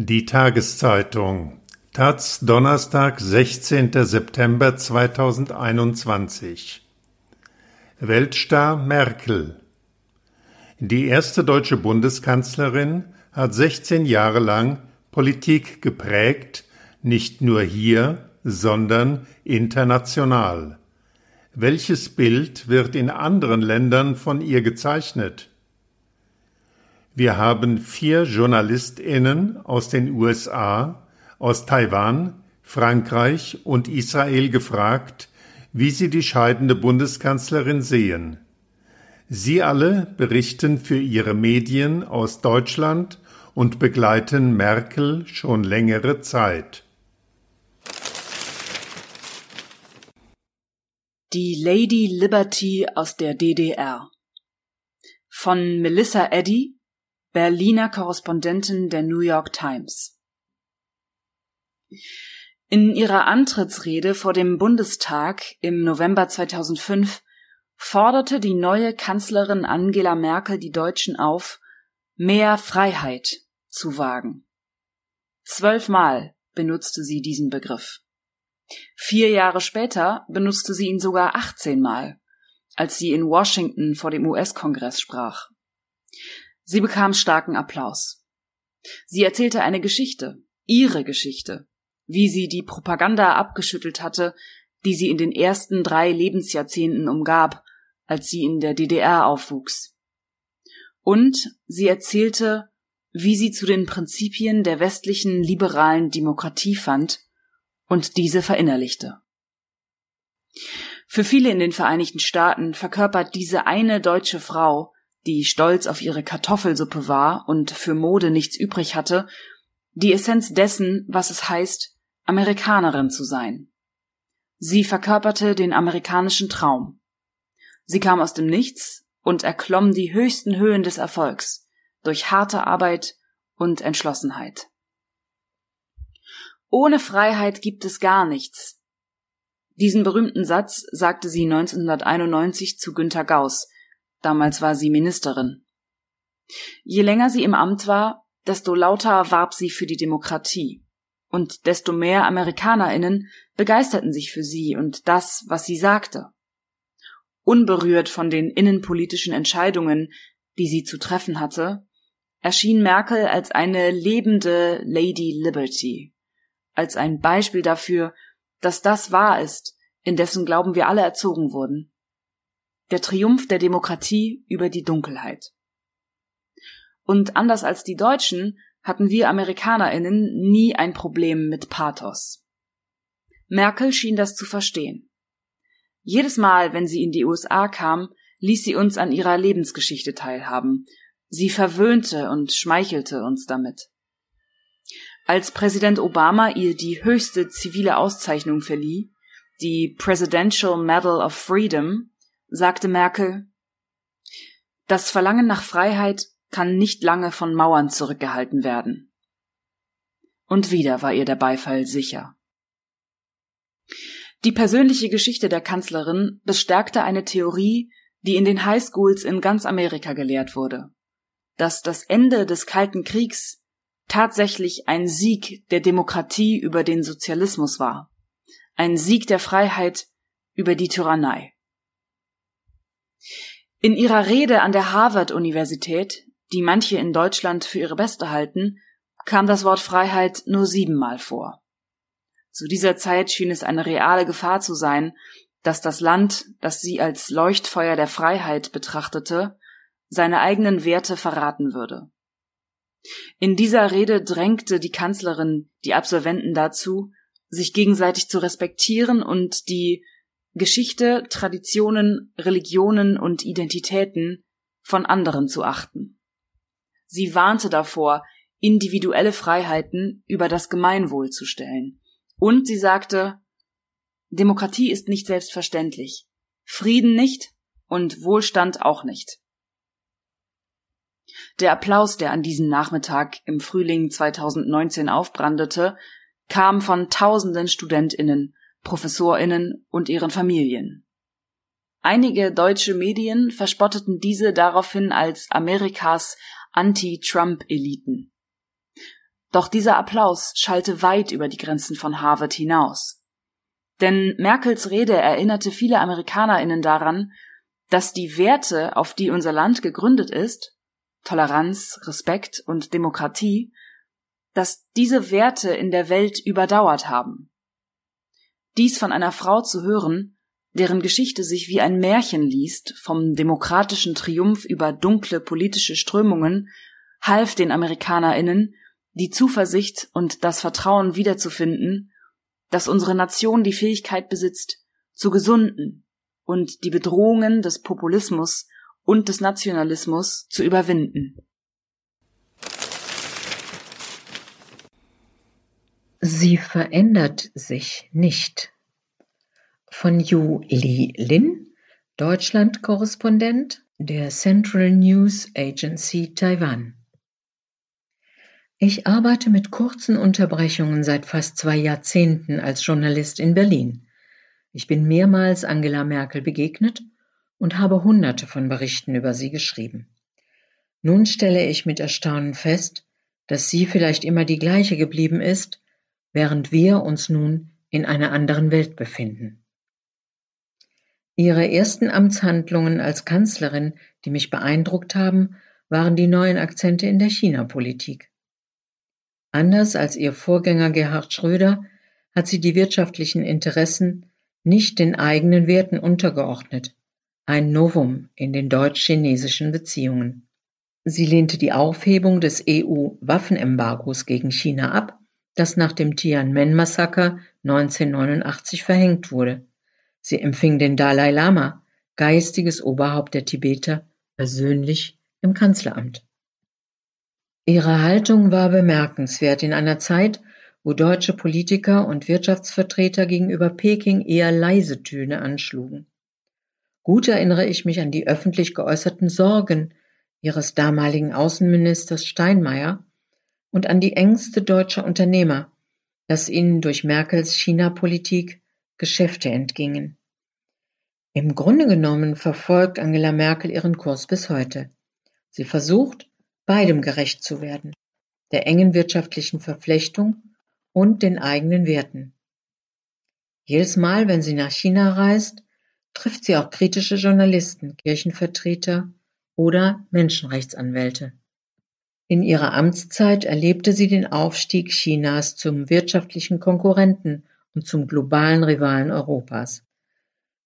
Die Tageszeitung Taz Donnerstag, 16. September 2021 Weltstar Merkel Die erste deutsche Bundeskanzlerin hat 16 Jahre lang Politik geprägt, nicht nur hier, sondern international. Welches Bild wird in anderen Ländern von ihr gezeichnet? Wir haben vier JournalistInnen aus den USA, aus Taiwan, Frankreich und Israel gefragt, wie sie die scheidende Bundeskanzlerin sehen. Sie alle berichten für ihre Medien aus Deutschland und begleiten Merkel schon längere Zeit. Die Lady Liberty aus der DDR von Melissa Eddy Berliner Korrespondentin der New York Times. In ihrer Antrittsrede vor dem Bundestag im November 2005 forderte die neue Kanzlerin Angela Merkel die Deutschen auf, mehr Freiheit zu wagen. Zwölfmal benutzte sie diesen Begriff. Vier Jahre später benutzte sie ihn sogar 18 Mal, als sie in Washington vor dem US-Kongress sprach. Sie bekam starken Applaus. Sie erzählte eine Geschichte, ihre Geschichte, wie sie die Propaganda abgeschüttelt hatte, die sie in den ersten drei Lebensjahrzehnten umgab, als sie in der DDR aufwuchs. Und sie erzählte, wie sie zu den Prinzipien der westlichen liberalen Demokratie fand und diese verinnerlichte. Für viele in den Vereinigten Staaten verkörpert diese eine deutsche Frau die stolz auf ihre Kartoffelsuppe war und für Mode nichts übrig hatte, die Essenz dessen, was es heißt, Amerikanerin zu sein. Sie verkörperte den amerikanischen Traum. Sie kam aus dem Nichts und erklomm die höchsten Höhen des Erfolgs durch harte Arbeit und Entschlossenheit. Ohne Freiheit gibt es gar nichts. Diesen berühmten Satz sagte sie 1991 zu Günter Gauss, Damals war sie Ministerin. Je länger sie im Amt war, desto lauter warb sie für die Demokratie. Und desto mehr Amerikanerinnen begeisterten sich für sie und das, was sie sagte. Unberührt von den innenpolitischen Entscheidungen, die sie zu treffen hatte, erschien Merkel als eine lebende Lady Liberty, als ein Beispiel dafür, dass das wahr ist, in dessen Glauben wir alle erzogen wurden der Triumph der Demokratie über die Dunkelheit. Und anders als die Deutschen hatten wir Amerikanerinnen nie ein Problem mit Pathos. Merkel schien das zu verstehen. Jedes Mal, wenn sie in die USA kam, ließ sie uns an ihrer Lebensgeschichte teilhaben. Sie verwöhnte und schmeichelte uns damit. Als Präsident Obama ihr die höchste zivile Auszeichnung verlieh, die Presidential Medal of Freedom, sagte Merkel, das Verlangen nach Freiheit kann nicht lange von Mauern zurückgehalten werden. Und wieder war ihr der Beifall sicher. Die persönliche Geschichte der Kanzlerin bestärkte eine Theorie, die in den Highschools in ganz Amerika gelehrt wurde, dass das Ende des Kalten Kriegs tatsächlich ein Sieg der Demokratie über den Sozialismus war, ein Sieg der Freiheit über die Tyrannei. In ihrer Rede an der Harvard-Universität, die manche in Deutschland für ihre beste halten, kam das Wort Freiheit nur siebenmal vor. Zu dieser Zeit schien es eine reale Gefahr zu sein, dass das Land, das sie als Leuchtfeuer der Freiheit betrachtete, seine eigenen Werte verraten würde. In dieser Rede drängte die Kanzlerin die Absolventen dazu, sich gegenseitig zu respektieren und die Geschichte, Traditionen, Religionen und Identitäten von anderen zu achten. Sie warnte davor, individuelle Freiheiten über das Gemeinwohl zu stellen. Und sie sagte, Demokratie ist nicht selbstverständlich, Frieden nicht und Wohlstand auch nicht. Der Applaus, der an diesem Nachmittag im Frühling 2019 aufbrandete, kam von tausenden Studentinnen Professorinnen und ihren Familien. Einige deutsche Medien verspotteten diese daraufhin als Amerikas Anti-Trump-Eliten. Doch dieser Applaus schallte weit über die Grenzen von Harvard hinaus. Denn Merkels Rede erinnerte viele Amerikanerinnen daran, dass die Werte, auf die unser Land gegründet ist, Toleranz, Respekt und Demokratie, dass diese Werte in der Welt überdauert haben. Dies von einer Frau zu hören, deren Geschichte sich wie ein Märchen liest, vom demokratischen Triumph über dunkle politische Strömungen, half den Amerikanerinnen, die Zuversicht und das Vertrauen wiederzufinden, dass unsere Nation die Fähigkeit besitzt, zu gesunden und die Bedrohungen des Populismus und des Nationalismus zu überwinden. Sie verändert sich nicht. Von Yu Li Lin, Deutschland-Korrespondent der Central News Agency Taiwan. Ich arbeite mit kurzen Unterbrechungen seit fast zwei Jahrzehnten als Journalist in Berlin. Ich bin mehrmals Angela Merkel begegnet und habe hunderte von Berichten über sie geschrieben. Nun stelle ich mit Erstaunen fest, dass sie vielleicht immer die gleiche geblieben ist, während wir uns nun in einer anderen Welt befinden. Ihre ersten Amtshandlungen als Kanzlerin, die mich beeindruckt haben, waren die neuen Akzente in der China-Politik. Anders als ihr Vorgänger Gerhard Schröder hat sie die wirtschaftlichen Interessen nicht den eigenen Werten untergeordnet, ein Novum in den deutsch-chinesischen Beziehungen. Sie lehnte die Aufhebung des EU-Waffenembargos gegen China ab, das nach dem Tiananmen-Massaker 1989 verhängt wurde. Sie empfing den Dalai Lama, geistiges Oberhaupt der Tibeter, persönlich im Kanzleramt. Ihre Haltung war bemerkenswert in einer Zeit, wo deutsche Politiker und Wirtschaftsvertreter gegenüber Peking eher leise Töne anschlugen. Gut erinnere ich mich an die öffentlich geäußerten Sorgen ihres damaligen Außenministers Steinmeier und an die Ängste deutscher Unternehmer, dass ihnen durch Merkels China-Politik Geschäfte entgingen. Im Grunde genommen verfolgt Angela Merkel ihren Kurs bis heute. Sie versucht, beidem gerecht zu werden, der engen wirtschaftlichen Verflechtung und den eigenen Werten. Jedes Mal, wenn sie nach China reist, trifft sie auch kritische Journalisten, Kirchenvertreter oder Menschenrechtsanwälte. In ihrer Amtszeit erlebte sie den Aufstieg Chinas zum wirtschaftlichen Konkurrenten und zum globalen Rivalen Europas.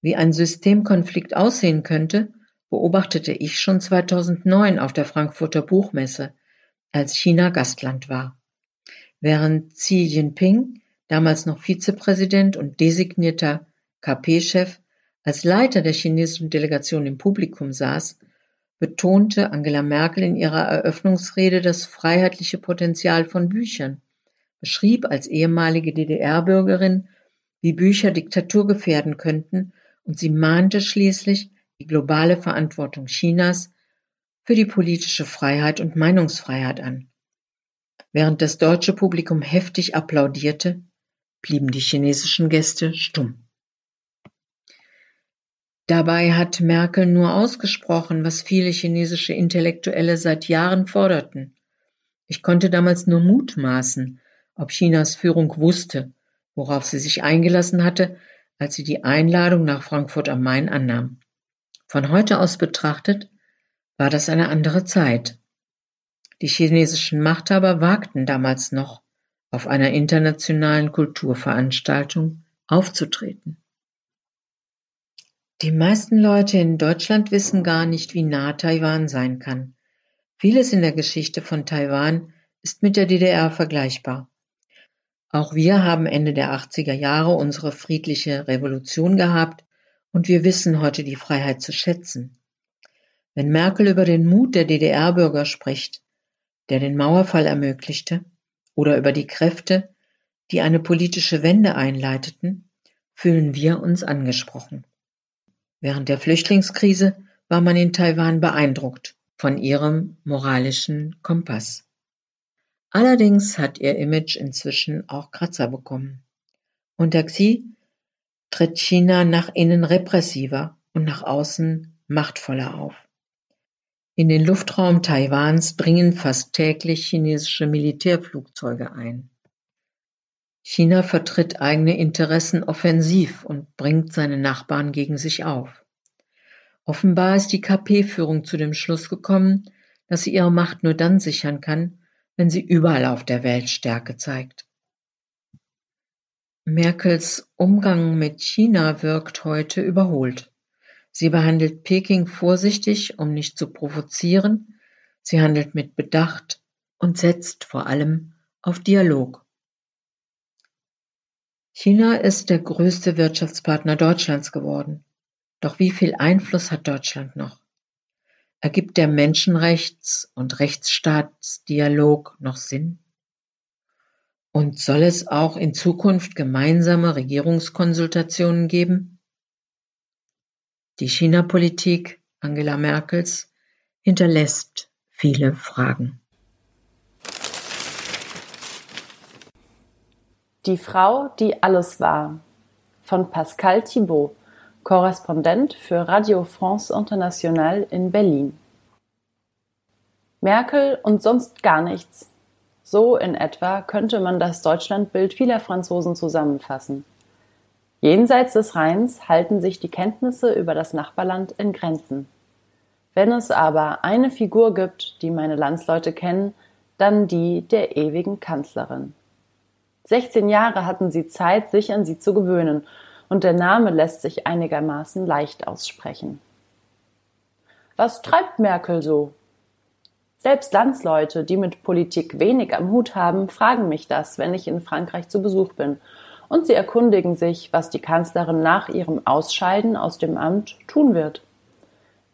Wie ein Systemkonflikt aussehen könnte, beobachtete ich schon 2009 auf der Frankfurter Buchmesse, als China Gastland war. Während Xi Jinping, damals noch Vizepräsident und designierter KP-Chef, als Leiter der chinesischen Delegation im Publikum saß, betonte Angela Merkel in ihrer Eröffnungsrede das freiheitliche Potenzial von Büchern, beschrieb als ehemalige DDR-Bürgerin, wie Bücher Diktatur gefährden könnten, und sie mahnte schließlich, die globale Verantwortung Chinas für die politische Freiheit und Meinungsfreiheit an. Während das deutsche Publikum heftig applaudierte, blieben die chinesischen Gäste stumm. Dabei hat Merkel nur ausgesprochen, was viele chinesische Intellektuelle seit Jahren forderten. Ich konnte damals nur mutmaßen, ob Chinas Führung wusste, worauf sie sich eingelassen hatte, als sie die Einladung nach Frankfurt am Main annahm. Von heute aus betrachtet war das eine andere Zeit. Die chinesischen Machthaber wagten damals noch, auf einer internationalen Kulturveranstaltung aufzutreten. Die meisten Leute in Deutschland wissen gar nicht, wie nah Taiwan sein kann. Vieles in der Geschichte von Taiwan ist mit der DDR vergleichbar. Auch wir haben Ende der 80er Jahre unsere friedliche Revolution gehabt und wir wissen heute die Freiheit zu schätzen. Wenn Merkel über den Mut der DDR-Bürger spricht, der den Mauerfall ermöglichte, oder über die Kräfte, die eine politische Wende einleiteten, fühlen wir uns angesprochen. Während der Flüchtlingskrise war man in Taiwan beeindruckt von ihrem moralischen Kompass. Allerdings hat ihr Image inzwischen auch Kratzer bekommen. Unter Xi tritt China nach innen repressiver und nach außen machtvoller auf. In den Luftraum Taiwans dringen fast täglich chinesische Militärflugzeuge ein. China vertritt eigene Interessen offensiv und bringt seine Nachbarn gegen sich auf. Offenbar ist die KP-Führung zu dem Schluss gekommen, dass sie ihre Macht nur dann sichern kann, wenn sie überall auf der Welt Stärke zeigt. Merkels Umgang mit China wirkt heute überholt. Sie behandelt Peking vorsichtig, um nicht zu provozieren. Sie handelt mit Bedacht und setzt vor allem auf Dialog. China ist der größte Wirtschaftspartner Deutschlands geworden. Doch wie viel Einfluss hat Deutschland noch? Ergibt der Menschenrechts- und Rechtsstaatsdialog noch Sinn? Und soll es auch in Zukunft gemeinsame Regierungskonsultationen geben? Die China-Politik Angela Merkels hinterlässt viele Fragen. Die Frau, die alles war von Pascal Thibault, Korrespondent für Radio France Internationale in Berlin. Merkel und sonst gar nichts. So in etwa könnte man das Deutschlandbild vieler Franzosen zusammenfassen. Jenseits des Rheins halten sich die Kenntnisse über das Nachbarland in Grenzen. Wenn es aber eine Figur gibt, die meine Landsleute kennen, dann die der ewigen Kanzlerin. 16 Jahre hatten sie Zeit, sich an sie zu gewöhnen, und der Name lässt sich einigermaßen leicht aussprechen. Was treibt Merkel so? Selbst Landsleute, die mit Politik wenig am Hut haben, fragen mich das, wenn ich in Frankreich zu Besuch bin und sie erkundigen sich, was die Kanzlerin nach ihrem Ausscheiden aus dem Amt tun wird.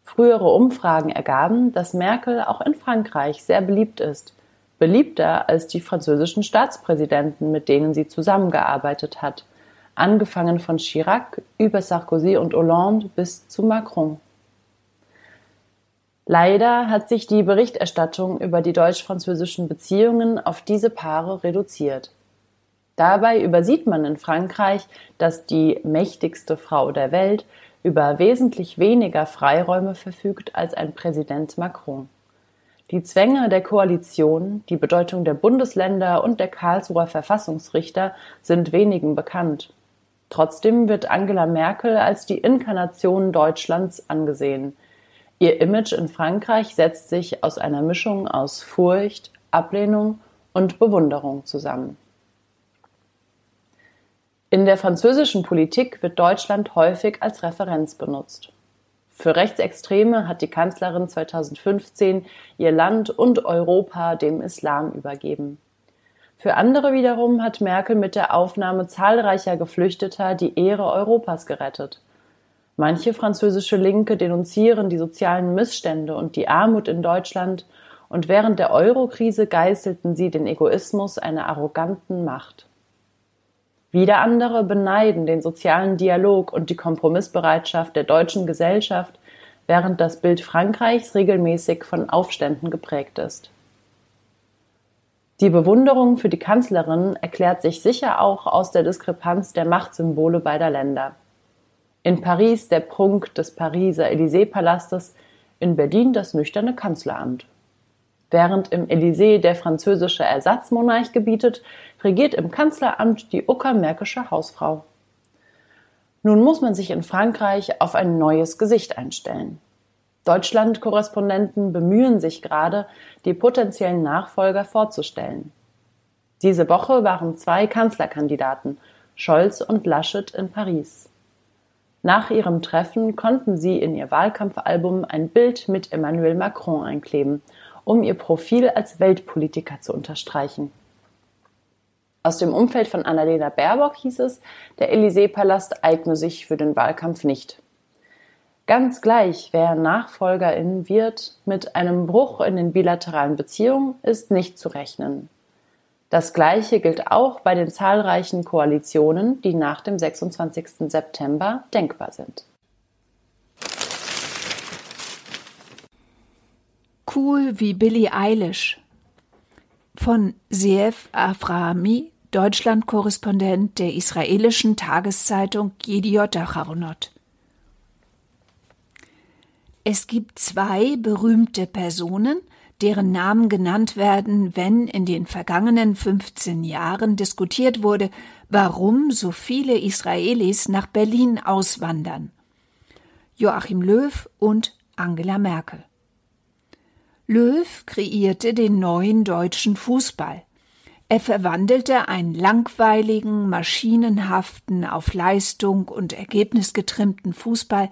Frühere Umfragen ergaben, dass Merkel auch in Frankreich sehr beliebt ist, beliebter als die französischen Staatspräsidenten, mit denen sie zusammengearbeitet hat, angefangen von Chirac über Sarkozy und Hollande bis zu Macron. Leider hat sich die Berichterstattung über die deutsch-französischen Beziehungen auf diese Paare reduziert. Dabei übersieht man in Frankreich, dass die mächtigste Frau der Welt über wesentlich weniger Freiräume verfügt als ein Präsident Macron. Die Zwänge der Koalition, die Bedeutung der Bundesländer und der Karlsruher Verfassungsrichter sind wenigen bekannt. Trotzdem wird Angela Merkel als die Inkarnation Deutschlands angesehen. Ihr Image in Frankreich setzt sich aus einer Mischung aus Furcht, Ablehnung und Bewunderung zusammen. In der französischen Politik wird Deutschland häufig als Referenz benutzt. Für Rechtsextreme hat die Kanzlerin 2015 ihr Land und Europa dem Islam übergeben. Für andere wiederum hat Merkel mit der Aufnahme zahlreicher Geflüchteter die Ehre Europas gerettet. Manche französische Linke denunzieren die sozialen Missstände und die Armut in Deutschland, und während der Eurokrise geißelten sie den Egoismus einer arroganten Macht. Wieder andere beneiden den sozialen Dialog und die Kompromissbereitschaft der deutschen Gesellschaft, während das Bild Frankreichs regelmäßig von Aufständen geprägt ist. Die Bewunderung für die Kanzlerin erklärt sich sicher auch aus der Diskrepanz der Machtsymbole beider Länder. In Paris der Prunk des Pariser Élysée-Palastes, in Berlin das nüchterne Kanzleramt. Während im Elysée der französische Ersatzmonarch gebietet, regiert im Kanzleramt die uckermärkische Hausfrau. Nun muss man sich in Frankreich auf ein neues Gesicht einstellen. Deutschland-Korrespondenten bemühen sich gerade, die potenziellen Nachfolger vorzustellen. Diese Woche waren zwei Kanzlerkandidaten, Scholz und Laschet, in Paris. Nach ihrem Treffen konnten sie in ihr Wahlkampfalbum ein Bild mit Emmanuel Macron einkleben um ihr Profil als Weltpolitiker zu unterstreichen. Aus dem Umfeld von Annalena Baerbock hieß es, der Élysée-Palast eigne sich für den Wahlkampf nicht. Ganz gleich, wer Nachfolgerin wird, mit einem Bruch in den bilateralen Beziehungen ist nicht zu rechnen. Das Gleiche gilt auch bei den zahlreichen Koalitionen, die nach dem 26. September denkbar sind. Cool wie Billie Eilish. Von Seef Aframi, Deutschland-Korrespondent der israelischen Tageszeitung Yediot Acharonot. Es gibt zwei berühmte Personen, deren Namen genannt werden, wenn in den vergangenen 15 Jahren diskutiert wurde, warum so viele Israelis nach Berlin auswandern. Joachim Löw und Angela Merkel. Löw kreierte den neuen deutschen Fußball. Er verwandelte einen langweiligen, maschinenhaften, auf Leistung und Ergebnis getrimmten Fußball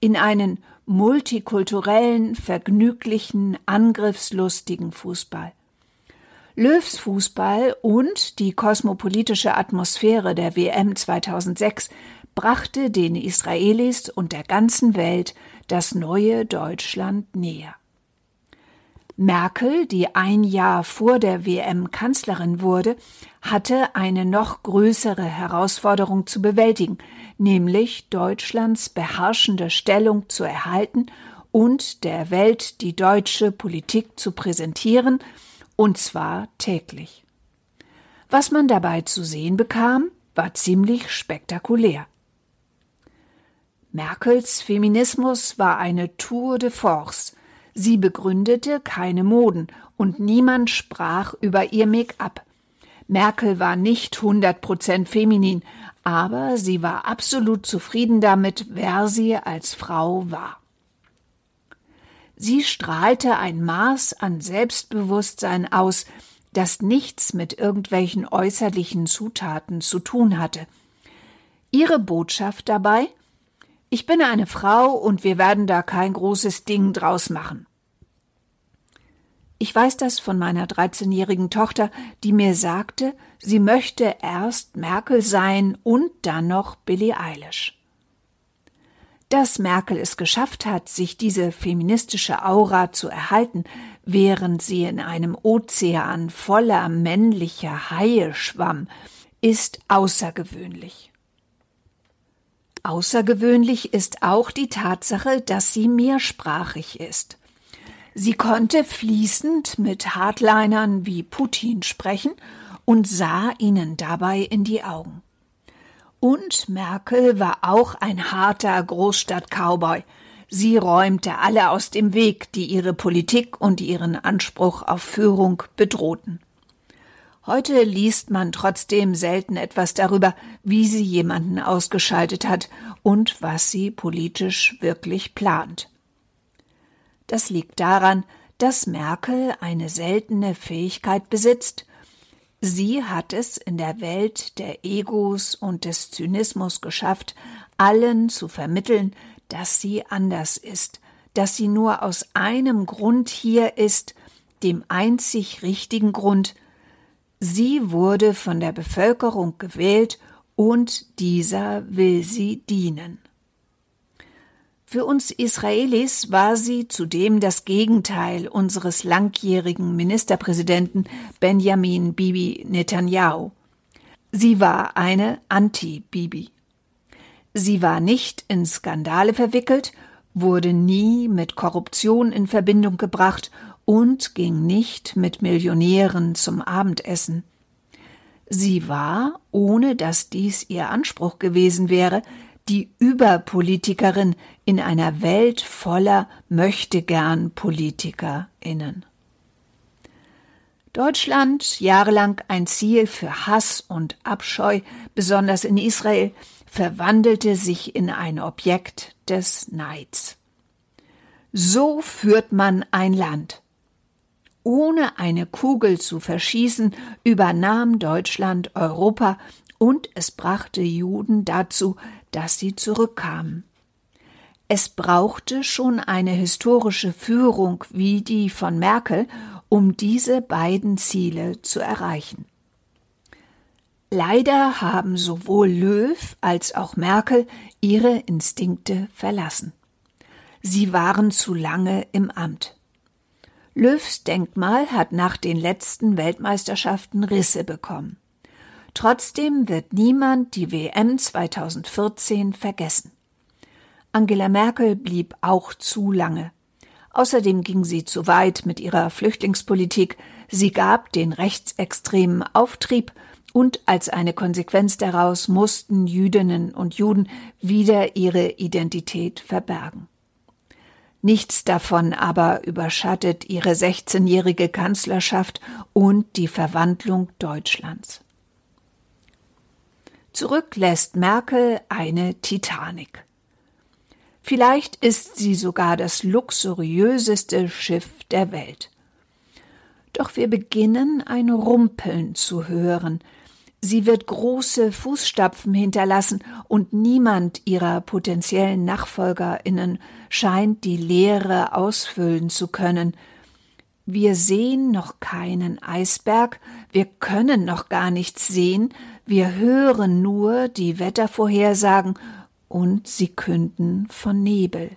in einen multikulturellen, vergnüglichen, angriffslustigen Fußball. Löws Fußball und die kosmopolitische Atmosphäre der WM 2006 brachte den Israelis und der ganzen Welt das neue Deutschland näher. Merkel, die ein Jahr vor der WM Kanzlerin wurde, hatte eine noch größere Herausforderung zu bewältigen, nämlich Deutschlands beherrschende Stellung zu erhalten und der Welt die deutsche Politik zu präsentieren, und zwar täglich. Was man dabei zu sehen bekam, war ziemlich spektakulär. Merkels Feminismus war eine Tour de force. Sie begründete keine Moden und niemand sprach über ihr Make-up. Merkel war nicht 100% feminin, aber sie war absolut zufrieden damit, wer sie als Frau war. Sie strahlte ein Maß an Selbstbewusstsein aus, das nichts mit irgendwelchen äußerlichen Zutaten zu tun hatte. Ihre Botschaft dabei Ich bin eine Frau und wir werden da kein großes Ding draus machen. Ich weiß das von meiner 13-jährigen Tochter, die mir sagte, sie möchte erst Merkel sein und dann noch Billie Eilish. Dass Merkel es geschafft hat, sich diese feministische Aura zu erhalten, während sie in einem Ozean voller männlicher Haie schwamm, ist außergewöhnlich. Außergewöhnlich ist auch die Tatsache, dass sie mehrsprachig ist. Sie konnte fließend mit Hardlinern wie Putin sprechen und sah ihnen dabei in die Augen. Und Merkel war auch ein harter Großstadt-Cowboy. Sie räumte alle aus dem Weg, die ihre Politik und ihren Anspruch auf Führung bedrohten. Heute liest man trotzdem selten etwas darüber, wie sie jemanden ausgeschaltet hat und was sie politisch wirklich plant. Das liegt daran, dass Merkel eine seltene Fähigkeit besitzt. Sie hat es in der Welt der Egos und des Zynismus geschafft, allen zu vermitteln, dass sie anders ist, dass sie nur aus einem Grund hier ist, dem einzig richtigen Grund. Sie wurde von der Bevölkerung gewählt und dieser will sie dienen. Für uns Israelis war sie zudem das Gegenteil unseres langjährigen Ministerpräsidenten Benjamin Bibi Netanyahu. Sie war eine Anti-Bibi. Sie war nicht in Skandale verwickelt, wurde nie mit Korruption in Verbindung gebracht und ging nicht mit Millionären zum Abendessen. Sie war, ohne dass dies ihr Anspruch gewesen wäre, die Überpolitikerin in einer Welt voller möchtegern PolitikerInnen. Deutschland, jahrelang ein Ziel für Hass und Abscheu, besonders in Israel, verwandelte sich in ein Objekt des Neids. So führt man ein Land. Ohne eine Kugel zu verschießen, übernahm Deutschland Europa und es brachte Juden dazu, dass sie zurückkamen. Es brauchte schon eine historische Führung wie die von Merkel, um diese beiden Ziele zu erreichen. Leider haben sowohl Löw als auch Merkel ihre Instinkte verlassen. Sie waren zu lange im Amt. Löws Denkmal hat nach den letzten Weltmeisterschaften Risse bekommen. Trotzdem wird niemand die WM 2014 vergessen. Angela Merkel blieb auch zu lange. Außerdem ging sie zu weit mit ihrer Flüchtlingspolitik, sie gab den Rechtsextremen Auftrieb und als eine Konsequenz daraus mussten Jüdinnen und Juden wieder ihre Identität verbergen. Nichts davon aber überschattet ihre 16-jährige Kanzlerschaft und die Verwandlung Deutschlands. Zurück lässt Merkel eine Titanic. Vielleicht ist sie sogar das luxuriöseste Schiff der Welt. Doch wir beginnen ein Rumpeln zu hören. Sie wird große Fußstapfen hinterlassen und niemand ihrer potenziellen Nachfolgerinnen scheint die Leere ausfüllen zu können. Wir sehen noch keinen Eisberg, wir können noch gar nichts sehen, wir hören nur die Wettervorhersagen und sie künden von Nebel.